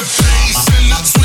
to face in the.